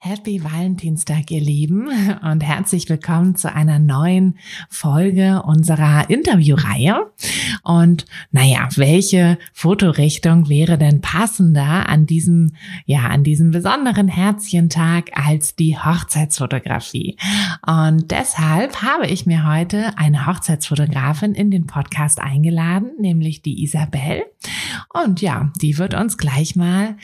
Happy Valentinstag, ihr Lieben, und herzlich willkommen zu einer neuen Folge unserer Interviewreihe. Und naja, welche Fotorichtung wäre denn passender an diesem, ja, an diesem besonderen Herzchentag als die Hochzeitsfotografie? Und deshalb habe ich mir heute eine Hochzeitsfotografin in den Podcast eingeladen, nämlich die Isabel. Und ja, die wird uns gleich mal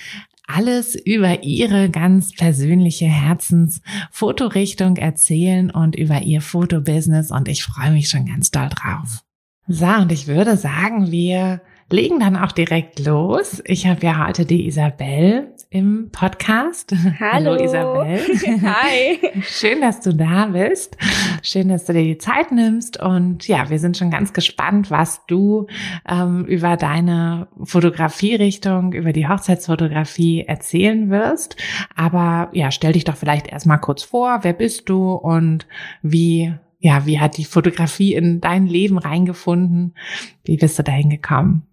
alles über ihre ganz persönliche Herzensfotorichtung erzählen und über ihr Fotobusiness und ich freue mich schon ganz doll drauf. So, und ich würde sagen, wir legen dann auch direkt los. Ich habe ja heute die Isabel im Podcast. Hallo, Hallo Isabel. Hi. Schön, dass du da bist. Schön, dass du dir die Zeit nimmst. Und ja, wir sind schon ganz gespannt, was du ähm, über deine Fotografierichtung, über die Hochzeitsfotografie erzählen wirst. Aber ja, stell dich doch vielleicht erstmal kurz vor. Wer bist du und wie ja, wie hat die Fotografie in dein Leben reingefunden? Wie bist du dahin gekommen?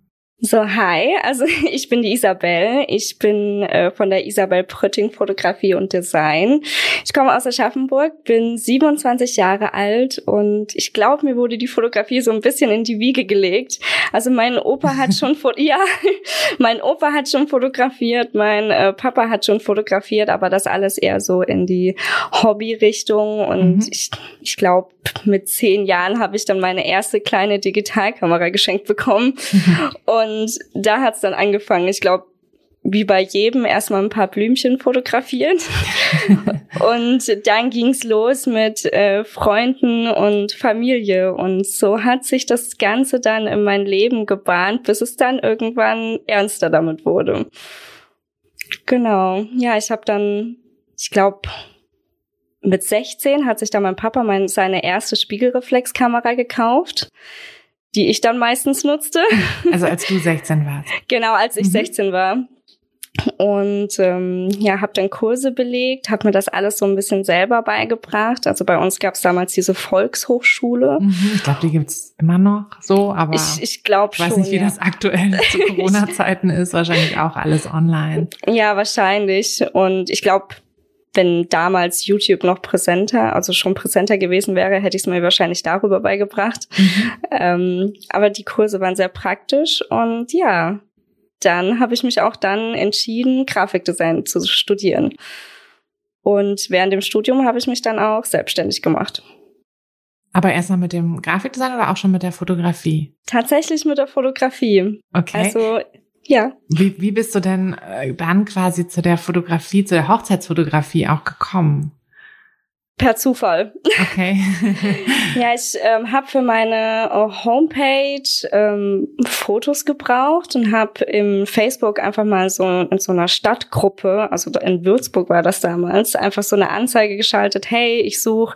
So, hi, also ich bin die Isabel. Ich bin äh, von der Isabel Prütting Fotografie und Design. Ich komme aus Aschaffenburg, bin 27 Jahre alt und ich glaube, mir wurde die Fotografie so ein bisschen in die Wiege gelegt. Also mein Opa hat schon ja, mein Opa hat schon fotografiert, mein äh, Papa hat schon fotografiert, aber das alles eher so in die Hobby-Richtung und mhm. ich, ich glaube, mit zehn Jahren habe ich dann meine erste kleine Digitalkamera geschenkt bekommen und und da hat's dann angefangen. Ich glaube, wie bei jedem erstmal ein paar Blümchen fotografiert. und dann ging's los mit äh, Freunden und Familie. Und so hat sich das Ganze dann in mein Leben gebahnt, bis es dann irgendwann ernster damit wurde. Genau. Ja, ich habe dann, ich glaube, mit 16 hat sich dann mein Papa mein, seine erste Spiegelreflexkamera gekauft die ich dann meistens nutzte. Also als du 16 warst. genau, als ich mhm. 16 war. Und ähm, ja, habe dann Kurse belegt, habe mir das alles so ein bisschen selber beigebracht. Also bei uns gab es damals diese Volkshochschule. Mhm, ich glaube, die gibt's immer noch so, aber ich, ich glaube schon. Ich weiß nicht, wie ja. das aktuell zu Corona-Zeiten ist. Wahrscheinlich auch alles online. Ja, wahrscheinlich. Und ich glaube, wenn damals YouTube noch präsenter, also schon präsenter gewesen wäre, hätte ich es mir wahrscheinlich darüber beigebracht. Mhm. Ähm, aber die Kurse waren sehr praktisch und ja, dann habe ich mich auch dann entschieden, Grafikdesign zu studieren. Und während dem Studium habe ich mich dann auch selbstständig gemacht. Aber erstmal mit dem Grafikdesign oder auch schon mit der Fotografie? Tatsächlich mit der Fotografie. Okay. Also ja. Wie, wie bist du denn äh, dann quasi zu der Fotografie, zu der Hochzeitsfotografie auch gekommen? Per Zufall. Okay. ja, ich ähm, habe für meine uh, Homepage ähm, Fotos gebraucht und habe im Facebook einfach mal so in so einer Stadtgruppe, also in Würzburg war das damals, einfach so eine Anzeige geschaltet, hey, ich suche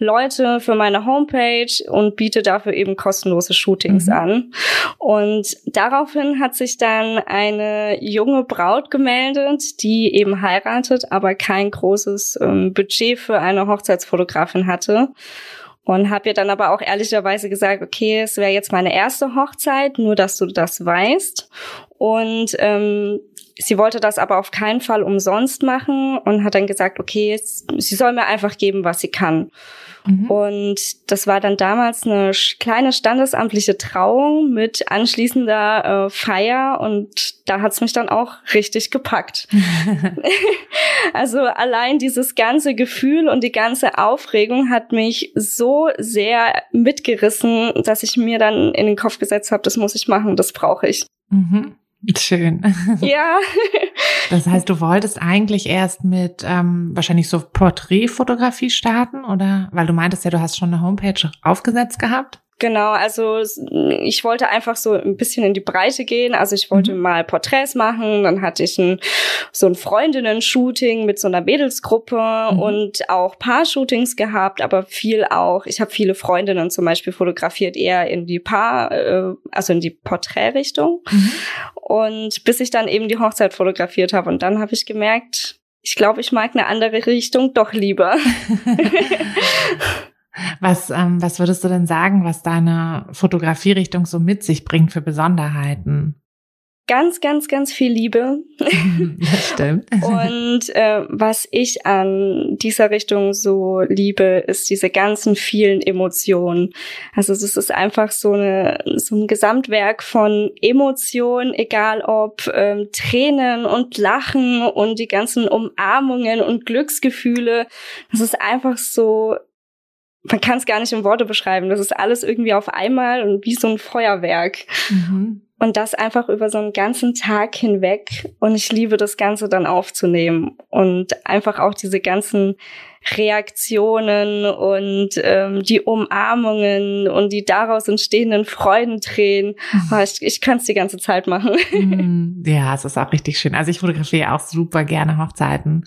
Leute für meine Homepage und biete dafür eben kostenlose Shootings mhm. an. Und daraufhin hat sich dann eine junge Braut gemeldet, die eben heiratet, aber kein großes ähm, Budget für eine Hochzeit Hochzeitsfotografin hatte. Und habe ihr dann aber auch ehrlicherweise gesagt, okay, es wäre jetzt meine erste Hochzeit, nur dass du das weißt. Und ähm, sie wollte das aber auf keinen Fall umsonst machen und hat dann gesagt, okay, sie soll mir einfach geben, was sie kann. Mhm. Und das war dann damals eine kleine standesamtliche Trauung mit anschließender äh, Feier und da hat's mich dann auch richtig gepackt. also allein dieses ganze Gefühl und die ganze Aufregung hat mich so sehr mitgerissen, dass ich mir dann in den Kopf gesetzt habe, das muss ich machen, das brauche ich. Mhm. Schön. Ja. Das heißt, du wolltest eigentlich erst mit ähm, wahrscheinlich so Porträtfotografie starten, oder? Weil du meintest ja, du hast schon eine Homepage aufgesetzt gehabt. Genau, also ich wollte einfach so ein bisschen in die Breite gehen. Also ich wollte mhm. mal Porträts machen, dann hatte ich ein, so ein Freundinnen-Shooting mit so einer Mädelsgruppe mhm. und auch Paar-Shootings gehabt, aber viel auch, ich habe viele Freundinnen zum Beispiel fotografiert, eher in die Paar, äh, also in die Porträtrichtung. Mhm. Und bis ich dann eben die Hochzeit fotografiert habe und dann habe ich gemerkt, ich glaube, ich mag eine andere Richtung doch lieber. Was, ähm, was würdest du denn sagen, was deine Fotografierichtung so mit sich bringt für Besonderheiten? Ganz, ganz, ganz viel Liebe. Das stimmt. Und äh, was ich an dieser Richtung so liebe, ist diese ganzen vielen Emotionen. Also es ist einfach so, eine, so ein Gesamtwerk von Emotionen, egal ob ähm, Tränen und Lachen und die ganzen Umarmungen und Glücksgefühle. Das ist einfach so man kann es gar nicht in Worte beschreiben. Das ist alles irgendwie auf einmal und wie so ein Feuerwerk. Mhm. Und das einfach über so einen ganzen Tag hinweg. Und ich liebe das Ganze dann aufzunehmen und einfach auch diese ganzen Reaktionen und ähm, die Umarmungen und die daraus entstehenden Freudentränen. Oh, ich, ich kann es die ganze Zeit machen. Mhm. Ja, es ist auch richtig schön. Also ich fotografiere auch super gerne Hochzeiten.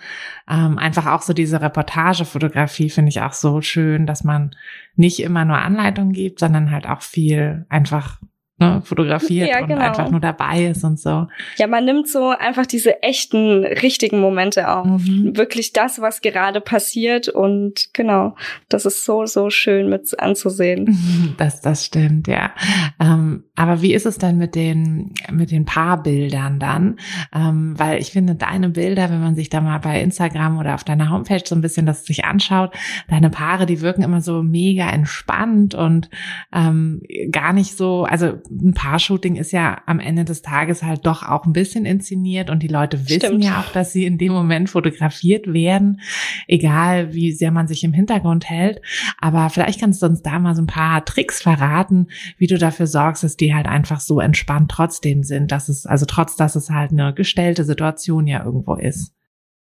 Ähm, einfach auch so diese Reportagefotografie finde ich auch so schön, dass man nicht immer nur Anleitungen gibt, sondern halt auch viel einfach ne, fotografiert ja, genau. und einfach nur dabei ist und so. Ja, man nimmt so einfach diese echten, richtigen Momente auf. Mhm. Wirklich das, was gerade passiert und genau, das ist so, so schön mit anzusehen. Das, das stimmt, ja. Ähm, aber wie ist es denn mit den, mit den Paarbildern dann? Ähm, weil ich finde, deine Bilder, wenn man sich da mal bei Instagram oder auf deiner Homepage so ein bisschen das sich anschaut, deine Paare, die wirken immer so mega entspannt und ähm, gar nicht so, also ein Paar-Shooting ist ja am Ende des Tages halt doch auch ein bisschen inszeniert und die Leute wissen Stimmt. ja auch, dass sie in dem Moment fotografiert werden, egal wie sehr man sich im Hintergrund hält. Aber vielleicht kannst du uns da mal so ein paar Tricks verraten, wie du dafür sorgst, dass die halt einfach so entspannt trotzdem sind, dass es, also trotz, dass es halt eine gestellte Situation ja irgendwo ist.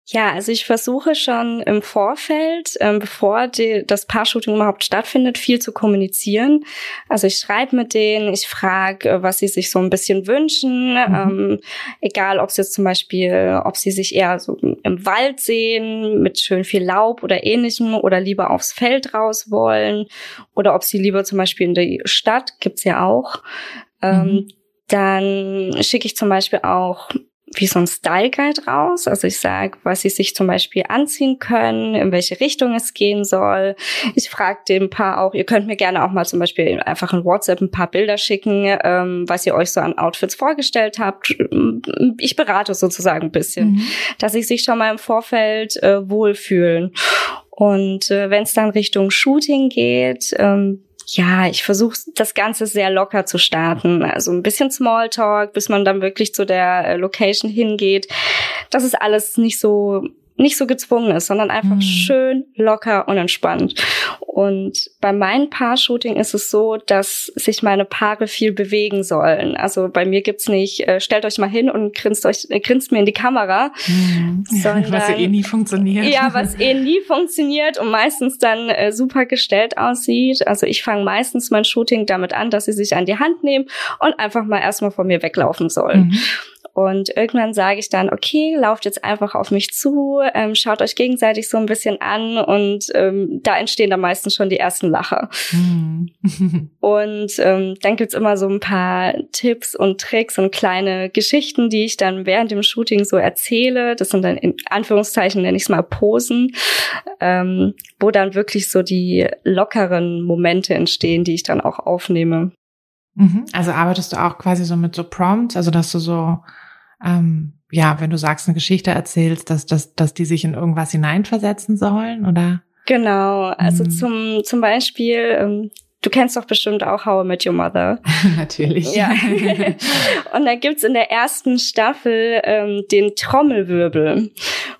Ja, also ich versuche schon im Vorfeld, ähm, bevor die, das Paar-Shooting überhaupt stattfindet, viel zu kommunizieren. Also ich schreibe mit denen, ich frage, äh, was sie sich so ein bisschen wünschen. Mhm. Ähm, egal, ob sie jetzt zum Beispiel, ob sie sich eher so im Wald sehen, mit schön viel Laub oder ähnlichem, oder lieber aufs Feld raus wollen, oder ob sie lieber zum Beispiel in die Stadt, gibt's ja auch. Ähm, mhm. Dann schicke ich zum Beispiel auch wie so ein Style Guide raus. Also ich sage, was sie sich zum Beispiel anziehen können, in welche Richtung es gehen soll. Ich frage dem Paar auch, ihr könnt mir gerne auch mal zum Beispiel einfach in WhatsApp ein paar Bilder schicken, ähm, was ihr euch so an Outfits vorgestellt habt. Ich berate sozusagen ein bisschen, mhm. dass sie sich schon mal im Vorfeld äh, wohlfühlen. Und äh, wenn es dann Richtung Shooting geht, ähm, ja, ich versuche das Ganze sehr locker zu starten. Also ein bisschen Smalltalk, bis man dann wirklich zu der äh, Location hingeht. Das ist alles nicht so nicht so gezwungen ist, sondern einfach mhm. schön, locker und entspannt. Und bei meinem Paar-Shooting ist es so, dass sich meine Paare viel bewegen sollen. Also bei mir gibt's nicht, äh, stellt euch mal hin und grinst euch, äh, grinst mir in die Kamera. Mhm. Sondern, was eh nie funktioniert. Ja, was eh nie funktioniert und meistens dann äh, super gestellt aussieht. Also ich fange meistens mein Shooting damit an, dass sie sich an die Hand nehmen und einfach mal erstmal von mir weglaufen sollen. Mhm. Und irgendwann sage ich dann, okay, lauft jetzt einfach auf mich zu, ähm, schaut euch gegenseitig so ein bisschen an und ähm, da entstehen dann meistens schon die ersten Lacher. Mhm. und ähm, dann gibt's immer so ein paar Tipps und Tricks und kleine Geschichten, die ich dann während dem Shooting so erzähle. Das sind dann in Anführungszeichen, nenne ich es mal Posen, ähm, wo dann wirklich so die lockeren Momente entstehen, die ich dann auch aufnehme. Mhm. Also arbeitest du auch quasi so mit so Prompts, also dass du so ähm, ja, wenn du sagst, eine Geschichte erzählst, dass, dass, dass die sich in irgendwas hineinversetzen sollen, oder? Genau, also mhm. zum, zum Beispiel, ähm, du kennst doch bestimmt auch How I Met Your Mother. Natürlich. Ja. Und da gibt's in der ersten Staffel ähm, den Trommelwirbel.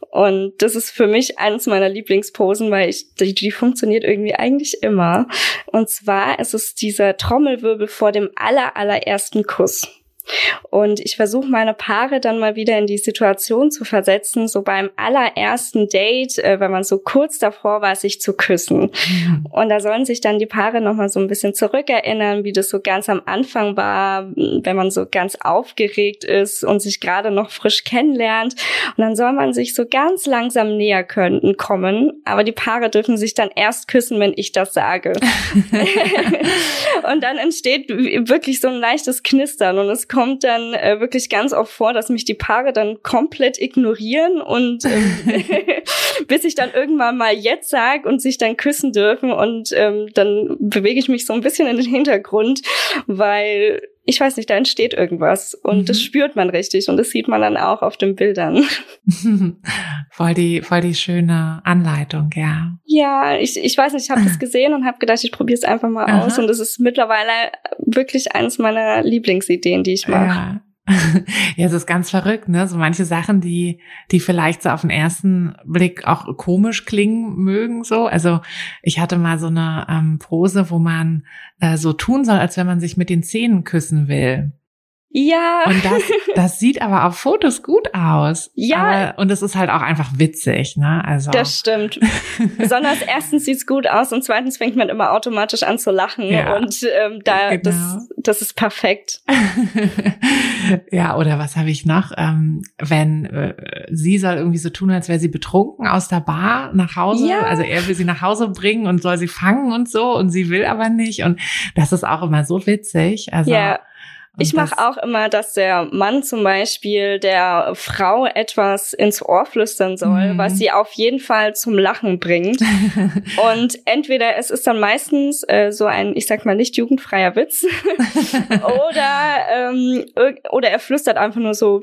Und das ist für mich eines meiner Lieblingsposen, weil ich, die, die funktioniert irgendwie eigentlich immer. Und zwar ist es dieser Trommelwirbel vor dem aller, allerersten Kuss. Und ich versuche meine Paare dann mal wieder in die Situation zu versetzen, so beim allerersten Date, äh, wenn man so kurz davor war, sich zu küssen. Mhm. Und da sollen sich dann die Paare nochmal so ein bisschen zurückerinnern, wie das so ganz am Anfang war, wenn man so ganz aufgeregt ist und sich gerade noch frisch kennenlernt. Und dann soll man sich so ganz langsam näher können, kommen. Aber die Paare dürfen sich dann erst küssen, wenn ich das sage. und dann entsteht wirklich so ein leichtes Knistern und es kommt dann äh, wirklich ganz oft vor, dass mich die Paare dann komplett ignorieren und ähm, bis ich dann irgendwann mal jetzt sag und sich dann küssen dürfen und ähm, dann bewege ich mich so ein bisschen in den Hintergrund, weil ich weiß nicht, da entsteht irgendwas und mhm. das spürt man richtig und das sieht man dann auch auf den Bildern. voll die, voll die schöne Anleitung, ja. Ja, ich, ich weiß nicht, ich habe das gesehen und habe gedacht, ich probiere es einfach mal Aha. aus und es ist mittlerweile wirklich eines meiner Lieblingsideen, die ich mache. Ja. Ja, es ist ganz verrückt, ne? So manche Sachen, die, die vielleicht so auf den ersten Blick auch komisch klingen mögen, so. Also ich hatte mal so eine ähm, Pose, wo man äh, so tun soll, als wenn man sich mit den Zähnen küssen will. Ja. Und das, das sieht aber auf Fotos gut aus. Ja. Aber, und es ist halt auch einfach witzig, ne? Also. Das stimmt. Besonders erstens sieht's gut aus und zweitens fängt man immer automatisch an zu lachen. Ja. Und ähm, da, genau. das, das ist perfekt. ja, oder was habe ich noch? Ähm, wenn äh, sie soll irgendwie so tun, als wäre sie betrunken aus der Bar nach Hause. Ja. Also er will sie nach Hause bringen und soll sie fangen und so und sie will aber nicht. Und das ist auch immer so witzig. Also ja ich mache auch immer, dass der Mann zum Beispiel der Frau etwas ins Ohr flüstern soll, mhm. was sie auf jeden Fall zum Lachen bringt. und entweder es ist dann meistens äh, so ein, ich sag mal, nicht jugendfreier Witz, oder ähm, oder er flüstert einfach nur so.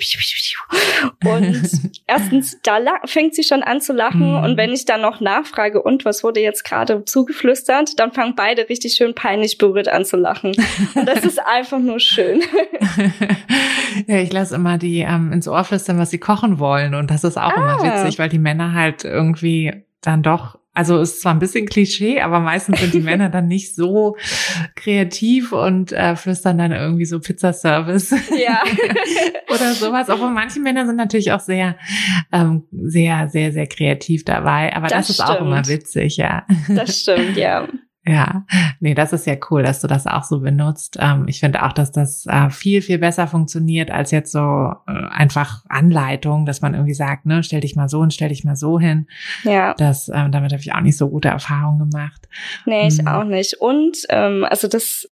Und erstens, da fängt sie schon an zu lachen. Mhm. Und wenn ich dann noch nachfrage, und was wurde jetzt gerade zugeflüstert, dann fangen beide richtig schön peinlich berührt an zu lachen. Und das ist einfach nur schön. ja, ich lasse immer die ähm, ins Ohr flüstern, was sie kochen wollen. Und das ist auch ah. immer witzig, weil die Männer halt irgendwie dann doch also ist zwar ein bisschen Klischee, aber meistens sind die Männer dann nicht so kreativ und äh, flüstern dann irgendwie so Pizzaservice. Ja. Oder sowas. Obwohl manche Männer sind natürlich auch sehr, ähm, sehr, sehr, sehr kreativ dabei. Aber das, das ist auch immer witzig, ja. Das stimmt, ja. Ja, nee, das ist ja cool, dass du das auch so benutzt. Ähm, ich finde auch, dass das äh, viel, viel besser funktioniert als jetzt so äh, einfach Anleitung, dass man irgendwie sagt, ne, stell dich mal so und stell dich mal so hin. Ja. Das, ähm, damit habe ich auch nicht so gute Erfahrungen gemacht. Nee, ich hm. auch nicht. Und ähm, also das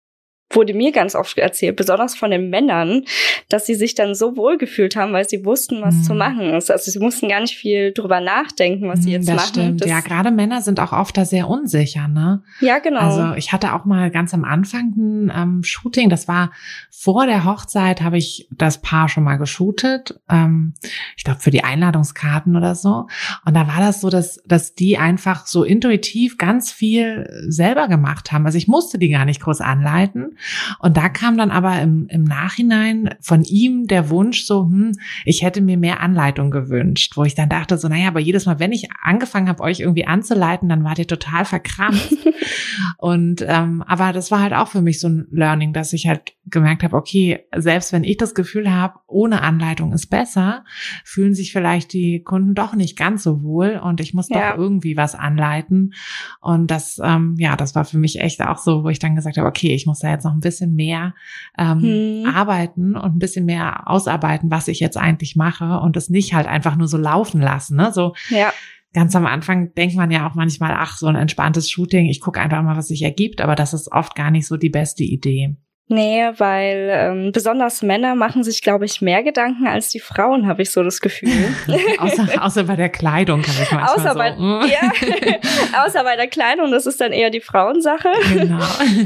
wurde mir ganz oft erzählt, besonders von den Männern, dass sie sich dann so wohl gefühlt haben, weil sie wussten, was mm. zu machen ist. Also sie mussten gar nicht viel drüber nachdenken, was sie hm, jetzt das machen. Stimmt. Das ja, gerade Männer sind auch oft da sehr unsicher, ne? Ja, genau. Also ich hatte auch mal ganz am Anfang ein ähm, Shooting, das war vor der Hochzeit, habe ich das Paar schon mal geshootet. Ähm, ich glaube für die Einladungskarten oder so. Und da war das so, dass, dass die einfach so intuitiv ganz viel selber gemacht haben. Also ich musste die gar nicht groß anleiten. Und da kam dann aber im, im Nachhinein von ihm der Wunsch so, hm, ich hätte mir mehr Anleitung gewünscht, wo ich dann dachte so, naja, aber jedes Mal, wenn ich angefangen habe, euch irgendwie anzuleiten, dann wart ihr total verkrampft. und ähm, aber das war halt auch für mich so ein Learning, dass ich halt gemerkt habe, okay, selbst wenn ich das Gefühl habe, ohne Anleitung ist besser, fühlen sich vielleicht die Kunden doch nicht ganz so wohl und ich muss ja. doch irgendwie was anleiten. Und das, ähm, ja, das war für mich echt auch so, wo ich dann gesagt habe, okay, ich muss da jetzt noch ein bisschen mehr ähm, hm. arbeiten und ein bisschen mehr ausarbeiten, was ich jetzt eigentlich mache und es nicht halt einfach nur so laufen lassen. Ne? So ja. ganz am Anfang denkt man ja auch manchmal, ach, so ein entspanntes Shooting, ich gucke einfach mal, was sich ergibt, aber das ist oft gar nicht so die beste Idee. Nee, weil ähm, besonders Männer machen sich, glaube ich, mehr Gedanken als die Frauen, habe ich so das Gefühl. außer, außer bei der Kleidung kann ich manchmal außer so. Bei, ja, außer bei der Kleidung, das ist dann eher die Frauensache. Genau.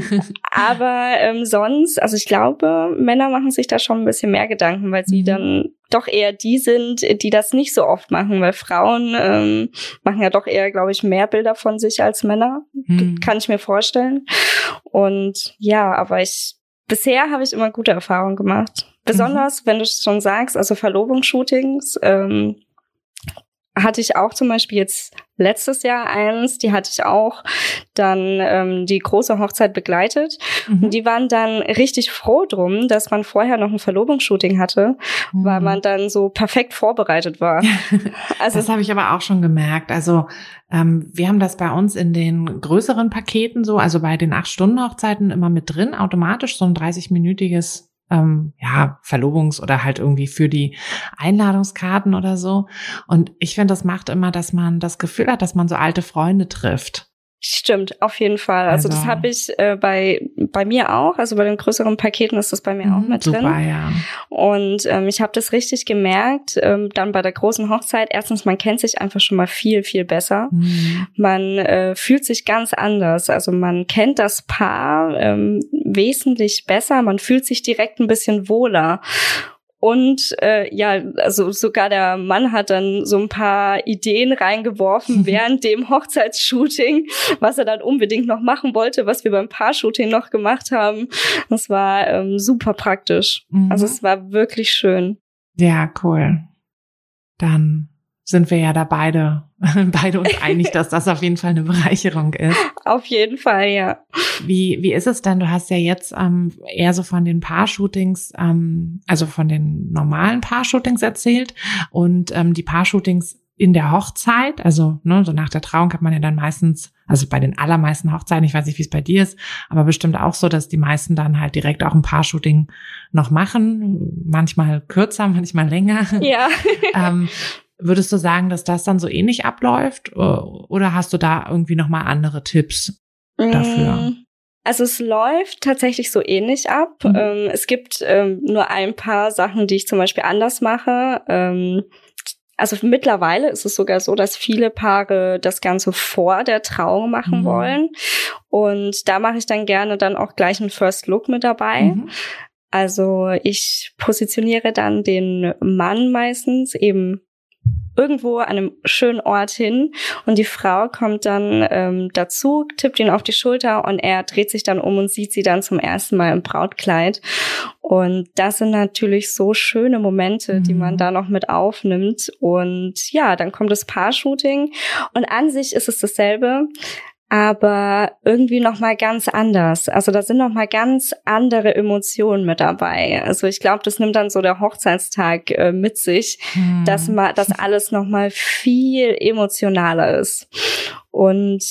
Aber ähm, sonst, also ich glaube, Männer machen sich da schon ein bisschen mehr Gedanken, weil sie mhm. dann doch eher die sind, die das nicht so oft machen, weil Frauen ähm, machen ja doch eher, glaube ich, mehr Bilder von sich als Männer. Mhm. Kann ich mir vorstellen. Und ja, aber ich bisher habe ich immer gute Erfahrungen gemacht. Besonders, mhm. wenn du es schon sagst, also Verlobungsshootings, ähm, hatte ich auch zum Beispiel jetzt letztes Jahr eins, die hatte ich auch dann ähm, die große Hochzeit begleitet. Mhm. Und die waren dann richtig froh drum, dass man vorher noch ein Verlobungsshooting hatte, mhm. weil man dann so perfekt vorbereitet war. also das habe ich aber auch schon gemerkt. Also ähm, wir haben das bei uns in den größeren Paketen so, also bei den acht Stunden Hochzeiten immer mit drin, automatisch so ein 30-minütiges ähm, ja, Verlobungs- oder halt irgendwie für die Einladungskarten oder so. Und ich finde, das macht immer, dass man das Gefühl hat, dass man so alte Freunde trifft. Stimmt, auf jeden Fall. Also, also das habe ich äh, bei bei mir auch. Also bei den größeren Paketen ist das bei mir auch mhm, mit super, drin. Ja. Und ähm, ich habe das richtig gemerkt. Ähm, dann bei der großen Hochzeit. Erstens, man kennt sich einfach schon mal viel viel besser. Mhm. Man äh, fühlt sich ganz anders. Also man kennt das Paar ähm, wesentlich besser. Man fühlt sich direkt ein bisschen wohler. Und äh, ja, also sogar der Mann hat dann so ein paar Ideen reingeworfen während dem Hochzeitsshooting, was er dann unbedingt noch machen wollte, was wir beim Paar-Shooting noch gemacht haben. Das war ähm, super praktisch. Mhm. Also es war wirklich schön. Ja, cool. Dann sind wir ja da beide, beide uns einig, dass das auf jeden Fall eine Bereicherung ist. Auf jeden Fall, ja. Wie, wie ist es denn? Du hast ja jetzt ähm, eher so von den Paar-Shootings, ähm, also von den normalen Paar-Shootings erzählt und ähm, die Paar-Shootings in der Hochzeit, also ne, so nach der Trauung hat man ja dann meistens, also bei den allermeisten Hochzeiten, ich weiß nicht, wie es bei dir ist, aber bestimmt auch so, dass die meisten dann halt direkt auch ein Paar-Shooting noch machen, manchmal kürzer, manchmal länger. Ja. ähm, Würdest du sagen, dass das dann so ähnlich abläuft oder hast du da irgendwie noch mal andere Tipps dafür? Mm, also es läuft tatsächlich so ähnlich ab. Mhm. Ähm, es gibt ähm, nur ein paar Sachen, die ich zum Beispiel anders mache. Ähm, also mittlerweile ist es sogar so, dass viele Paare das Ganze vor der Trauung machen mhm. wollen. Und da mache ich dann gerne dann auch gleich einen First Look mit dabei. Mhm. Also ich positioniere dann den Mann meistens eben irgendwo an einem schönen Ort hin und die Frau kommt dann ähm, dazu, tippt ihn auf die Schulter und er dreht sich dann um und sieht sie dann zum ersten Mal im Brautkleid. Und das sind natürlich so schöne Momente, mhm. die man da noch mit aufnimmt. Und ja, dann kommt das Paar-Shooting und an sich ist es dasselbe aber irgendwie noch mal ganz anders. Also da sind noch mal ganz andere Emotionen mit dabei. Also ich glaube, das nimmt dann so der Hochzeitstag äh, mit sich, hm. dass man, dass alles noch mal viel emotionaler ist und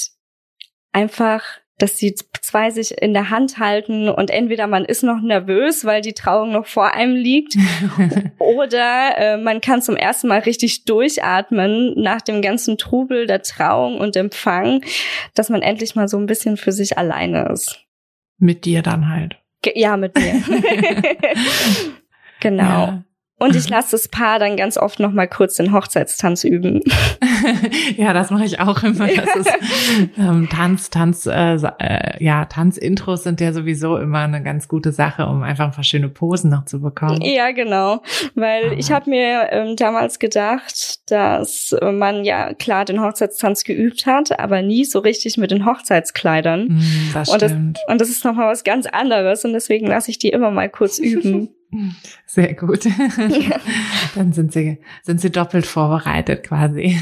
einfach dass die zwei sich in der Hand halten und entweder man ist noch nervös, weil die Trauung noch vor einem liegt, oder äh, man kann zum ersten Mal richtig durchatmen nach dem ganzen Trubel der Trauung und Empfang, dass man endlich mal so ein bisschen für sich alleine ist. Mit dir dann halt. Ja, mit mir. genau. Ja. Und ich lasse das Paar dann ganz oft noch mal kurz den Hochzeitstanz üben. ja, das mache ich auch immer. Das ist, ähm, Tanz, Tanz, äh, äh, ja, Tanzintros sind ja sowieso immer eine ganz gute Sache, um einfach ein paar schöne Posen noch zu bekommen. Ja, genau. Weil Aha. ich habe mir ähm, damals gedacht, dass man ja klar den Hochzeitstanz geübt hat, aber nie so richtig mit den Hochzeitskleidern. Mm, das und, das, und das ist noch mal was ganz anderes und deswegen lasse ich die immer mal kurz üben. Sehr gut. Dann sind sie, sind sie doppelt vorbereitet quasi.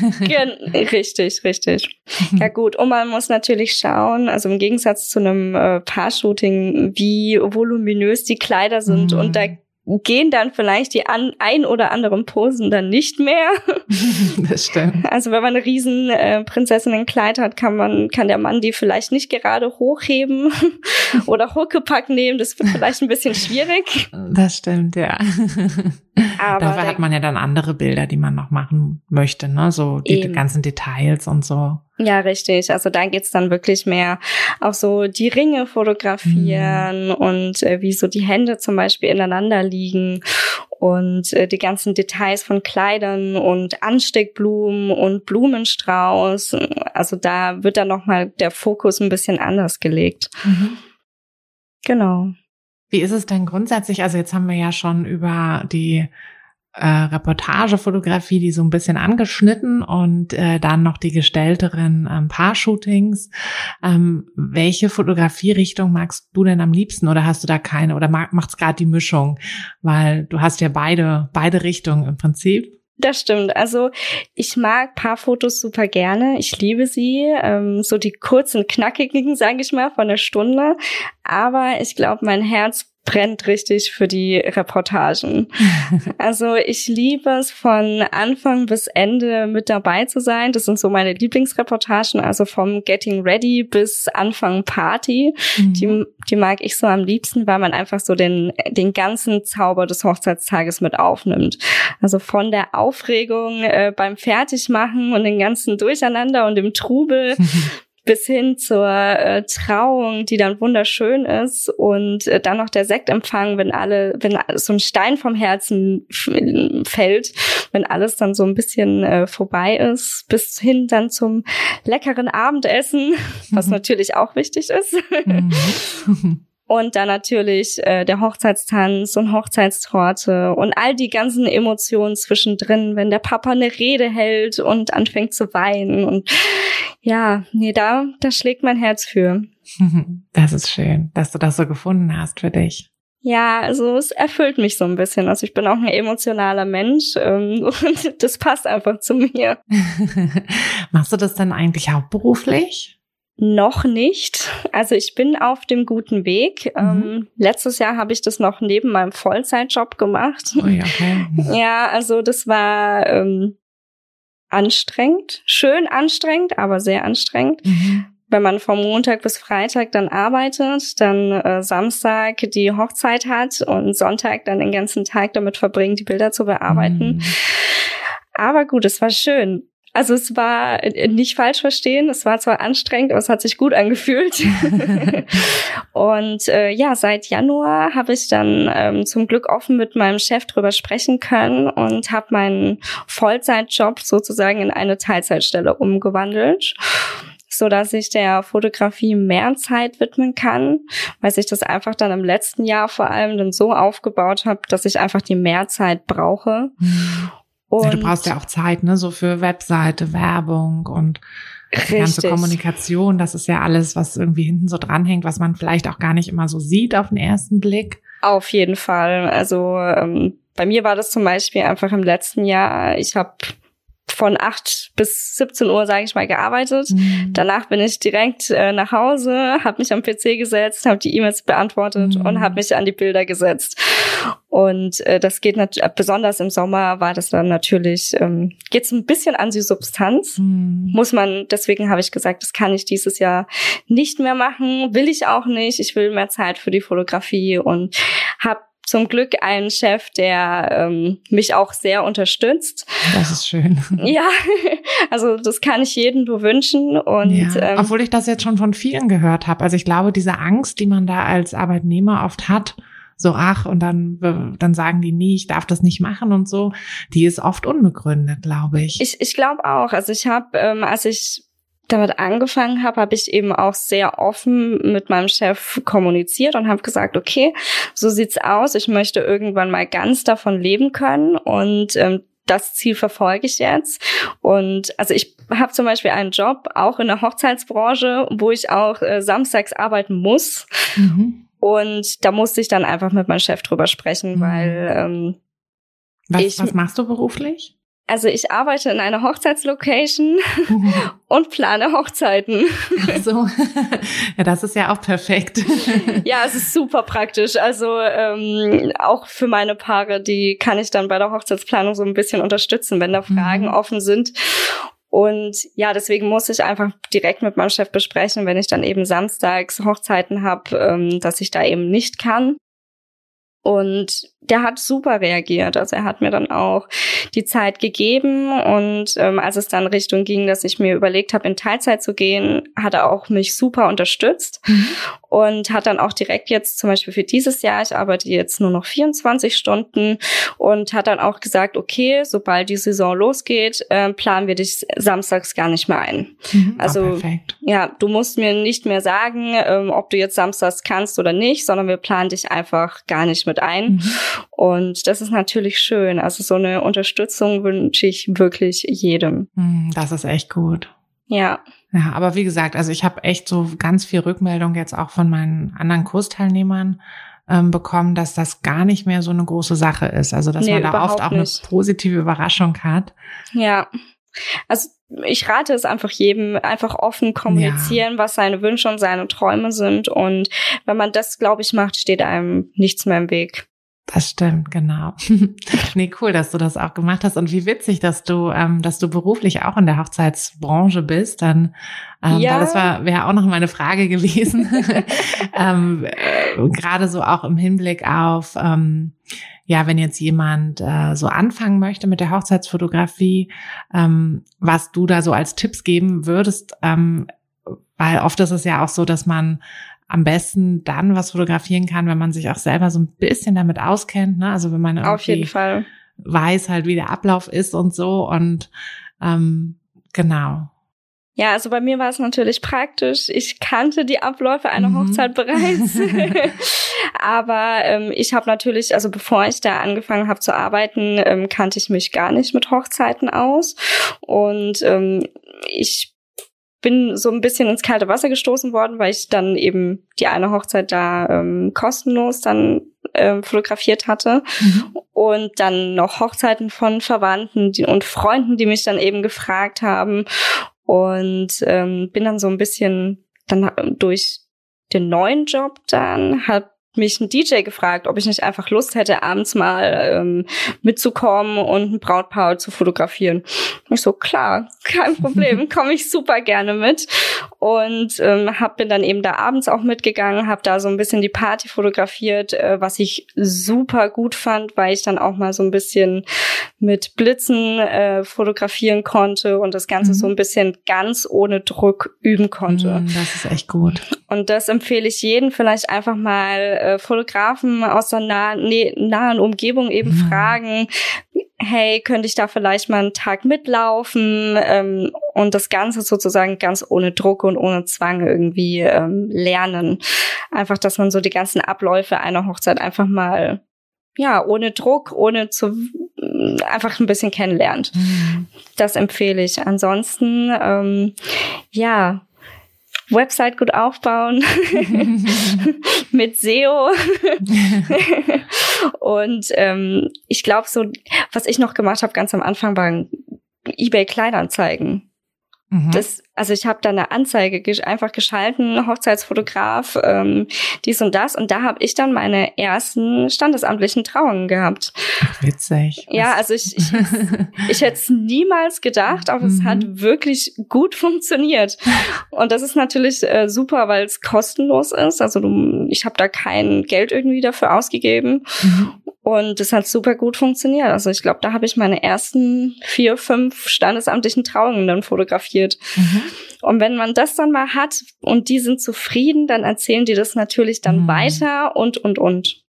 richtig, richtig. Ja gut, und man muss natürlich schauen, also im Gegensatz zu einem äh, Paar-Shooting, wie voluminös die Kleider sind mhm. und da gehen dann vielleicht die an, ein oder anderen Posen dann nicht mehr. Das stimmt. Also wenn man eine riesen äh, Prinzessinnenkleid hat, kann man, kann der Mann die vielleicht nicht gerade hochheben oder Huckepack nehmen. Das wird vielleicht ein bisschen schwierig. Das stimmt, ja. Aber Dafür hat man ja dann andere Bilder, die man noch machen möchte, ne? So die eben. ganzen Details und so. Ja, richtig. Also da geht's dann wirklich mehr auch so die Ringe fotografieren mhm. und äh, wie so die Hände zum Beispiel ineinander liegen und äh, die ganzen Details von Kleidern und Ansteckblumen und Blumenstrauß. Also da wird dann nochmal der Fokus ein bisschen anders gelegt. Mhm. Genau. Wie ist es denn grundsätzlich? Also jetzt haben wir ja schon über die äh, Reportagefotografie, die so ein bisschen angeschnitten und äh, dann noch die gestellteren ähm, Paar-Shootings. Ähm, welche Fotografierichtung magst du denn am liebsten oder hast du da keine oder macht's gerade die Mischung? Weil du hast ja beide, beide Richtungen im Prinzip. Das stimmt. Also ich mag Paarfotos super gerne. Ich liebe sie. Ähm, so die kurzen, knackigen, sage ich mal, von der Stunde. Aber ich glaube, mein Herz brennt richtig für die Reportagen. also ich liebe es von Anfang bis Ende mit dabei zu sein. Das sind so meine Lieblingsreportagen, also vom Getting Ready bis Anfang Party. Mhm. Die, die mag ich so am liebsten, weil man einfach so den, den ganzen Zauber des Hochzeitstages mit aufnimmt. Also von der Aufregung äh, beim Fertigmachen und den ganzen Durcheinander und dem Trubel bis hin zur äh, Trauung, die dann wunderschön ist und äh, dann noch der Sektempfang, wenn alle, wenn so ein Stein vom Herzen fällt, wenn alles dann so ein bisschen äh, vorbei ist, bis hin dann zum leckeren Abendessen, was mhm. natürlich auch wichtig ist. Mhm. Und dann natürlich äh, der Hochzeitstanz und Hochzeitstorte und all die ganzen Emotionen zwischendrin, wenn der Papa eine Rede hält und anfängt zu weinen. Und ja, nee, da, da schlägt mein Herz für. Das ist schön, dass du das so gefunden hast für dich. Ja, also es erfüllt mich so ein bisschen. Also ich bin auch ein emotionaler Mensch ähm, und das passt einfach zu mir. Machst du das dann eigentlich hauptberuflich? Noch nicht. Also ich bin auf dem guten Weg. Mhm. Ähm, letztes Jahr habe ich das noch neben meinem Vollzeitjob gemacht. Oh ja, ja, also das war ähm, anstrengend, schön anstrengend, aber sehr anstrengend. Mhm. Wenn man vom Montag bis Freitag dann arbeitet, dann äh, Samstag die Hochzeit hat und Sonntag dann den ganzen Tag damit verbringt, die Bilder zu bearbeiten. Mhm. Aber gut, es war schön. Also es war äh, nicht falsch verstehen, es war zwar anstrengend, aber es hat sich gut angefühlt. und äh, ja, seit Januar habe ich dann ähm, zum Glück offen mit meinem Chef drüber sprechen können und habe meinen Vollzeitjob sozusagen in eine Teilzeitstelle umgewandelt so dass ich der Fotografie mehr Zeit widmen kann, weil ich das einfach dann im letzten Jahr vor allem dann so aufgebaut habe, dass ich einfach die Mehrzeit brauche. Mhm. Und du brauchst ja auch Zeit, ne, so für Webseite, Werbung und die ganze Kommunikation. Das ist ja alles, was irgendwie hinten so dranhängt, was man vielleicht auch gar nicht immer so sieht auf den ersten Blick. Auf jeden Fall. Also ähm, bei mir war das zum Beispiel einfach im letzten Jahr. Ich habe von 8 bis 17 Uhr, sage ich mal, gearbeitet. Mhm. Danach bin ich direkt äh, nach Hause, habe mich am PC gesetzt, habe die E-Mails beantwortet mhm. und habe mich an die Bilder gesetzt. Und äh, das geht natürlich, besonders im Sommer war das dann natürlich, ähm, geht es ein bisschen an die Substanz. Mhm. Muss man, deswegen habe ich gesagt, das kann ich dieses Jahr nicht mehr machen, will ich auch nicht. Ich will mehr Zeit für die Fotografie und habe zum Glück einen Chef, der ähm, mich auch sehr unterstützt. Das ist schön. Ja, also das kann ich jedem nur wünschen. Und ja, ähm, obwohl ich das jetzt schon von vielen gehört habe. Also ich glaube, diese Angst, die man da als Arbeitnehmer oft hat, so ach und dann dann sagen die nee, ich darf das nicht machen und so, die ist oft unbegründet, glaube ich. Ich ich glaube auch. Also ich habe, ähm, als ich damit angefangen habe, habe ich eben auch sehr offen mit meinem Chef kommuniziert und habe gesagt, okay, so sieht's aus. Ich möchte irgendwann mal ganz davon leben können und ähm, das Ziel verfolge ich jetzt. Und also ich habe zum Beispiel einen Job auch in der Hochzeitsbranche, wo ich auch äh, samstags arbeiten muss. Mhm. Und da musste ich dann einfach mit meinem Chef drüber sprechen, mhm. weil ähm, was, ich, was machst du beruflich? Also ich arbeite in einer Hochzeitslocation und plane Hochzeiten. so, ja, das ist ja auch perfekt. ja, es ist super praktisch. Also ähm, auch für meine Paare, die kann ich dann bei der Hochzeitsplanung so ein bisschen unterstützen, wenn da Fragen mhm. offen sind. Und ja, deswegen muss ich einfach direkt mit meinem Chef besprechen, wenn ich dann eben samstags Hochzeiten habe, ähm, dass ich da eben nicht kann. Und der hat super reagiert. Also er hat mir dann auch die Zeit gegeben und ähm, als es dann Richtung ging, dass ich mir überlegt habe, in Teilzeit zu gehen, hat er auch mich super unterstützt mhm. und hat dann auch direkt jetzt zum Beispiel für dieses Jahr, ich arbeite jetzt nur noch 24 Stunden und hat dann auch gesagt, okay, sobald die Saison losgeht, äh, planen wir dich samstags gar nicht mehr ein. Mhm. Also oh, ja, du musst mir nicht mehr sagen, ähm, ob du jetzt samstags kannst oder nicht, sondern wir planen dich einfach gar nicht mit ein. Mhm. Und das ist natürlich schön. Also so eine Unterstützung wünsche ich wirklich jedem. Hm, das ist echt gut. Ja. Ja, aber wie gesagt, also ich habe echt so ganz viel Rückmeldung jetzt auch von meinen anderen Kursteilnehmern ähm, bekommen, dass das gar nicht mehr so eine große Sache ist. Also dass nee, man da oft auch nicht. eine positive Überraschung hat. Ja. Also ich rate es einfach jedem, einfach offen kommunizieren, ja. was seine Wünsche und seine Träume sind. Und wenn man das, glaube ich, macht, steht einem nichts mehr im Weg. Das stimmt, genau. nee, cool, dass du das auch gemacht hast. Und wie witzig, dass du, ähm, dass du beruflich auch in der Hochzeitsbranche bist. Dann, ähm, ja. das war wäre auch noch meine Frage gewesen. ähm, äh, Gerade so auch im Hinblick auf, ähm, ja, wenn jetzt jemand äh, so anfangen möchte mit der Hochzeitsfotografie, ähm, was du da so als Tipps geben würdest, ähm, weil oft ist es ja auch so, dass man am besten dann was fotografieren kann, wenn man sich auch selber so ein bisschen damit auskennt. Ne? Also wenn man irgendwie Auf jeden Fall. weiß halt, wie der Ablauf ist und so. Und ähm, genau. Ja, also bei mir war es natürlich praktisch. Ich kannte die Abläufe einer mhm. Hochzeit bereits. Aber ähm, ich habe natürlich, also bevor ich da angefangen habe zu arbeiten, ähm, kannte ich mich gar nicht mit Hochzeiten aus. Und ähm, ich bin so ein bisschen ins kalte Wasser gestoßen worden, weil ich dann eben die eine Hochzeit da ähm, kostenlos dann ähm, fotografiert hatte mhm. und dann noch Hochzeiten von Verwandten und Freunden, die mich dann eben gefragt haben und ähm, bin dann so ein bisschen dann durch den neuen Job dann hab mich ein DJ gefragt, ob ich nicht einfach Lust hätte, abends mal ähm, mitzukommen und ein Brautpaar zu fotografieren. Und ich so, klar, kein Problem, komme ich super gerne mit. Und ähm, hab, bin dann eben da abends auch mitgegangen, habe da so ein bisschen die Party fotografiert, äh, was ich super gut fand, weil ich dann auch mal so ein bisschen mit Blitzen äh, fotografieren konnte und das Ganze mhm. so ein bisschen ganz ohne Druck üben konnte. Mm, das ist echt gut. Und das empfehle ich jedem, vielleicht einfach mal äh, Fotografen aus der nah nee, nahen Umgebung eben mhm. fragen, hey, könnte ich da vielleicht mal einen Tag mitlaufen ähm, und das Ganze sozusagen ganz ohne Druck und ohne Zwang irgendwie ähm, lernen. Einfach, dass man so die ganzen Abläufe einer Hochzeit einfach mal, ja, ohne Druck, ohne zu einfach ein bisschen kennenlernt. Mhm. Das empfehle ich. Ansonsten, ähm, ja, Website gut aufbauen mit SEO. und ähm, ich glaube, so, was ich noch gemacht habe ganz am Anfang, waren eBay Kleinanzeigen. Mhm. Das, also ich habe da eine Anzeige gesch einfach geschalten, Hochzeitsfotograf, ähm, dies und das. Und da habe ich dann meine ersten standesamtlichen Trauungen gehabt. Ach, witzig. Ja, also ich, ich, ich hätte es niemals gedacht, aber mhm. es hat mhm. wirklich gut funktioniert. Und das ist natürlich äh, super, weil es kostenlos ist. Also du, ich habe da kein Geld irgendwie dafür ausgegeben. Mhm. Und das hat super gut funktioniert. Also ich glaube, da habe ich meine ersten vier, fünf standesamtlichen Trauungen dann fotografiert. Mhm. Und wenn man das dann mal hat und die sind zufrieden, dann erzählen die das natürlich dann mhm. weiter und, und, und.